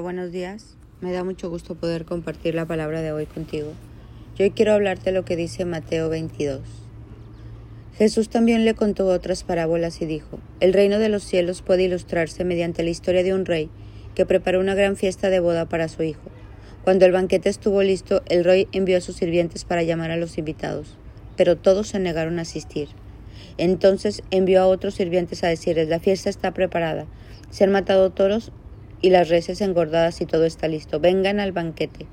Buenos días. Me da mucho gusto poder compartir la palabra de hoy contigo. Yo hoy quiero hablarte lo que dice Mateo 22. Jesús también le contó otras parábolas y dijo, El reino de los cielos puede ilustrarse mediante la historia de un rey que preparó una gran fiesta de boda para su hijo. Cuando el banquete estuvo listo, el rey envió a sus sirvientes para llamar a los invitados, pero todos se negaron a asistir. Entonces envió a otros sirvientes a decirles, la fiesta está preparada, se han matado toros y las reses engordadas y todo está listo, vengan al banquete.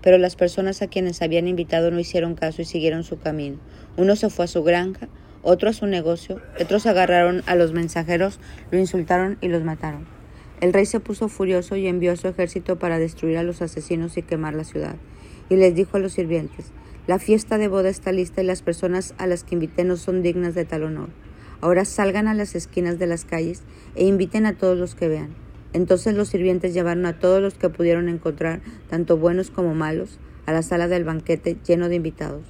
Pero las personas a quienes habían invitado no hicieron caso y siguieron su camino. Uno se fue a su granja, otro a su negocio, otros agarraron a los mensajeros, lo insultaron y los mataron. El rey se puso furioso y envió a su ejército para destruir a los asesinos y quemar la ciudad. Y les dijo a los sirvientes, la fiesta de boda está lista y las personas a las que invité no son dignas de tal honor. Ahora salgan a las esquinas de las calles e inviten a todos los que vean. Entonces los sirvientes llevaron a todos los que pudieron encontrar, tanto buenos como malos, a la sala del banquete lleno de invitados.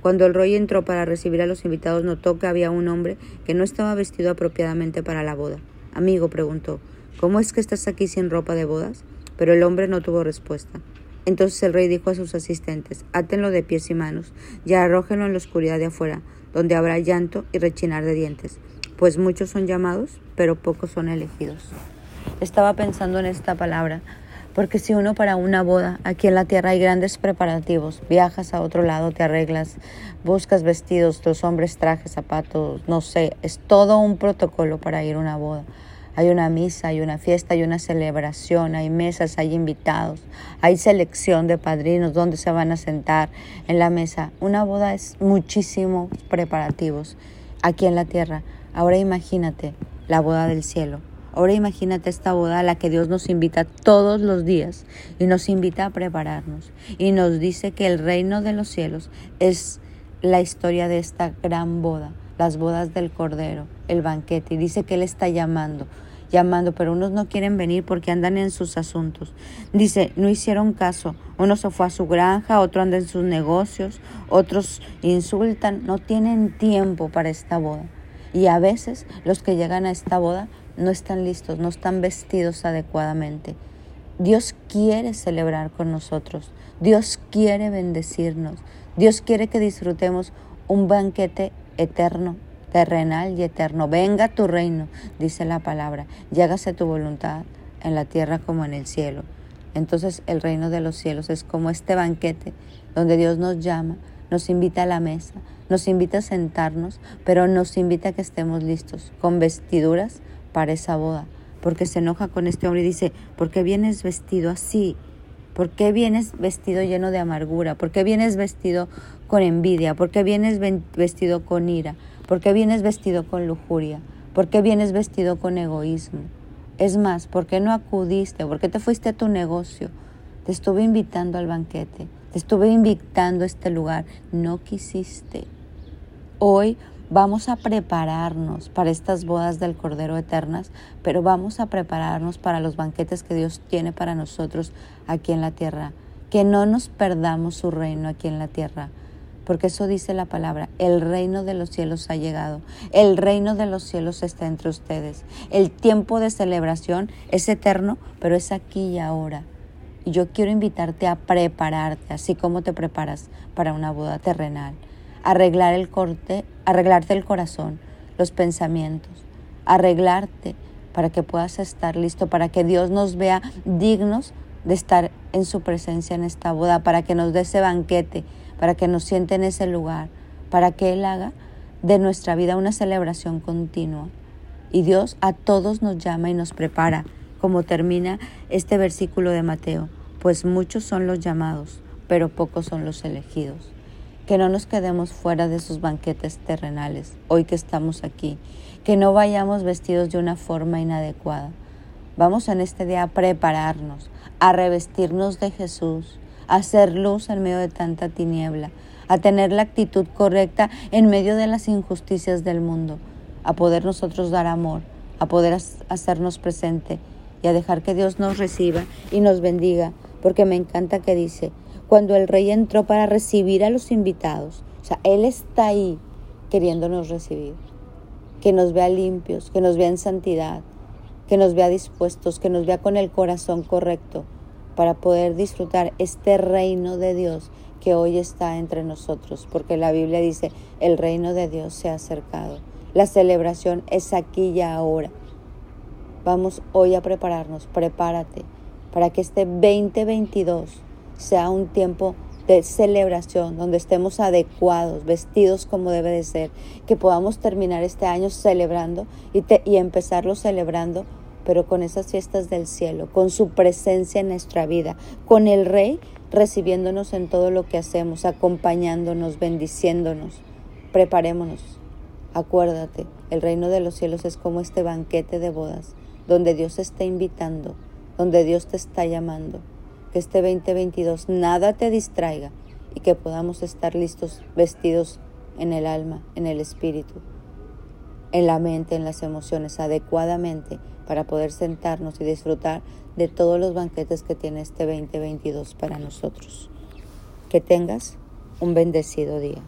Cuando el rey entró para recibir a los invitados, notó que había un hombre que no estaba vestido apropiadamente para la boda. Amigo, preguntó, ¿cómo es que estás aquí sin ropa de bodas? Pero el hombre no tuvo respuesta. Entonces el rey dijo a sus asistentes, átenlo de pies y manos, y arrójenlo en la oscuridad de afuera, donde habrá llanto y rechinar de dientes, pues muchos son llamados, pero pocos son elegidos. Estaba pensando en esta palabra, porque si uno para una boda, aquí en la tierra hay grandes preparativos, viajas a otro lado, te arreglas, buscas vestidos, los hombres trajes, zapatos, no sé, es todo un protocolo para ir a una boda. Hay una misa, hay una fiesta, hay una celebración, hay mesas, hay invitados, hay selección de padrinos, donde se van a sentar en la mesa. Una boda es muchísimos preparativos aquí en la tierra. Ahora imagínate la boda del cielo. Ahora imagínate esta boda a la que Dios nos invita todos los días y nos invita a prepararnos y nos dice que el reino de los cielos es la historia de esta gran boda las bodas del Cordero, el banquete, y dice que Él está llamando, llamando, pero unos no quieren venir porque andan en sus asuntos. Dice, no hicieron caso, uno se fue a su granja, otro anda en sus negocios, otros insultan, no tienen tiempo para esta boda. Y a veces los que llegan a esta boda no están listos, no están vestidos adecuadamente. Dios quiere celebrar con nosotros, Dios quiere bendecirnos, Dios quiere que disfrutemos un banquete eterno, terrenal y eterno. Venga tu reino, dice la palabra, y hágase tu voluntad en la tierra como en el cielo. Entonces el reino de los cielos es como este banquete donde Dios nos llama, nos invita a la mesa, nos invita a sentarnos, pero nos invita a que estemos listos, con vestiduras para esa boda, porque se enoja con este hombre y dice, ¿por qué vienes vestido así? ¿Por qué vienes vestido lleno de amargura? ¿Por qué vienes vestido con envidia? ¿Por qué vienes vestido con ira? ¿Por qué vienes vestido con lujuria? ¿Por qué vienes vestido con egoísmo? Es más, ¿por qué no acudiste? ¿Por qué te fuiste a tu negocio? Te estuve invitando al banquete, te estuve invitando a este lugar, no quisiste. Hoy Vamos a prepararnos para estas bodas del Cordero Eternas, pero vamos a prepararnos para los banquetes que Dios tiene para nosotros aquí en la tierra. Que no nos perdamos su reino aquí en la tierra, porque eso dice la palabra, el reino de los cielos ha llegado, el reino de los cielos está entre ustedes. El tiempo de celebración es eterno, pero es aquí y ahora. Y yo quiero invitarte a prepararte, así como te preparas para una boda terrenal arreglar el corte, arreglarte el corazón, los pensamientos, arreglarte para que puedas estar listo, para que Dios nos vea dignos de estar en su presencia en esta boda, para que nos dé ese banquete, para que nos siente en ese lugar, para que Él haga de nuestra vida una celebración continua. Y Dios a todos nos llama y nos prepara, como termina este versículo de Mateo, pues muchos son los llamados, pero pocos son los elegidos que no nos quedemos fuera de sus banquetes terrenales, hoy que estamos aquí, que no vayamos vestidos de una forma inadecuada. Vamos en este día a prepararnos, a revestirnos de Jesús, a hacer luz en medio de tanta tiniebla, a tener la actitud correcta en medio de las injusticias del mundo, a poder nosotros dar amor, a poder hacernos presente y a dejar que Dios nos reciba y nos bendiga, porque me encanta que dice, cuando el rey entró para recibir a los invitados. O sea, Él está ahí queriéndonos recibir, que nos vea limpios, que nos vea en santidad, que nos vea dispuestos, que nos vea con el corazón correcto para poder disfrutar este reino de Dios que hoy está entre nosotros, porque la Biblia dice, el reino de Dios se ha acercado. La celebración es aquí y ahora. Vamos hoy a prepararnos, prepárate para que este 2022 sea un tiempo de celebración, donde estemos adecuados, vestidos como debe de ser, que podamos terminar este año celebrando y, y empezarlo celebrando, pero con esas fiestas del cielo, con su presencia en nuestra vida, con el Rey recibiéndonos en todo lo que hacemos, acompañándonos, bendiciéndonos. Preparémonos. Acuérdate, el reino de los cielos es como este banquete de bodas, donde Dios te está invitando, donde Dios te está llamando. Que este 2022 nada te distraiga y que podamos estar listos, vestidos en el alma, en el espíritu, en la mente, en las emociones, adecuadamente para poder sentarnos y disfrutar de todos los banquetes que tiene este 2022 para nosotros. Que tengas un bendecido día.